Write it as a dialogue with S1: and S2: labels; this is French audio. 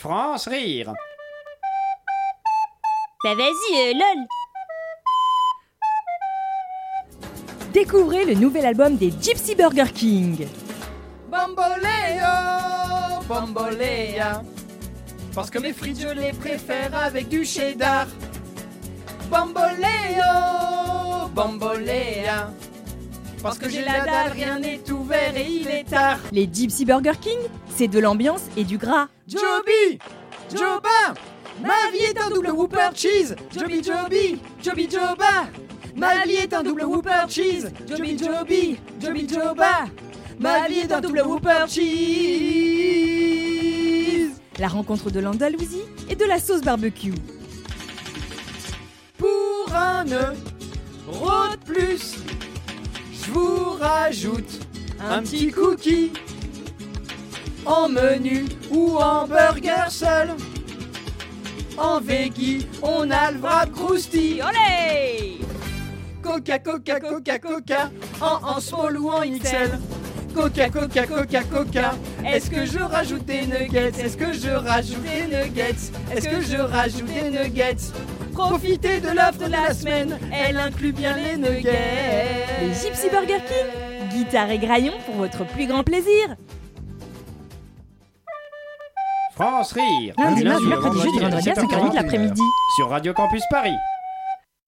S1: France rire.
S2: Bah vas-y, euh, lol.
S3: Découvrez le nouvel album des Gypsy Burger King.
S4: Bamboleo, bambolea. Parce que mes frites, je les préfère avec du cheddar. Bamboleo, bambolea. Parce que j'ai la dalle, rien n'est ouvert et il est tard.
S3: Les Gypsy Burger King, c'est de l'ambiance et du gras.
S4: Joby, Joba, ma vie est un double Whopper cheese. Joby, Joby, Joby, Joba. Ma vie est un double Whopper cheese. Joby, Joby, Joby, Joba. Ma vie est un double Whopper cheese.
S3: La rencontre de l'Andalousie et de la sauce barbecue.
S4: Pour un euro de plus, je vous rajoute un petit cookie en menu ou en burger seul. En veggie, on a le wrap crousty.
S3: Olé
S4: Coca, Coca, Coca, Coca, en, en small ou en XL. Coca, Coca, Coca, Coca. Est-ce que je rajoute des nuggets? Est-ce que je rajoute des nuggets? Est-ce que je rajoute des nuggets? Profitez de l'offre de la semaine, elle inclut bien les nuggets.
S3: Les Gypsy Burger King, guitare et graillon pour votre plus grand plaisir.
S1: France rire.
S3: Lundi,
S1: Du
S3: mardi, mercredi, jeudi, vendredi à 5h30 de l'après-midi.
S1: Sur Radio Campus Paris.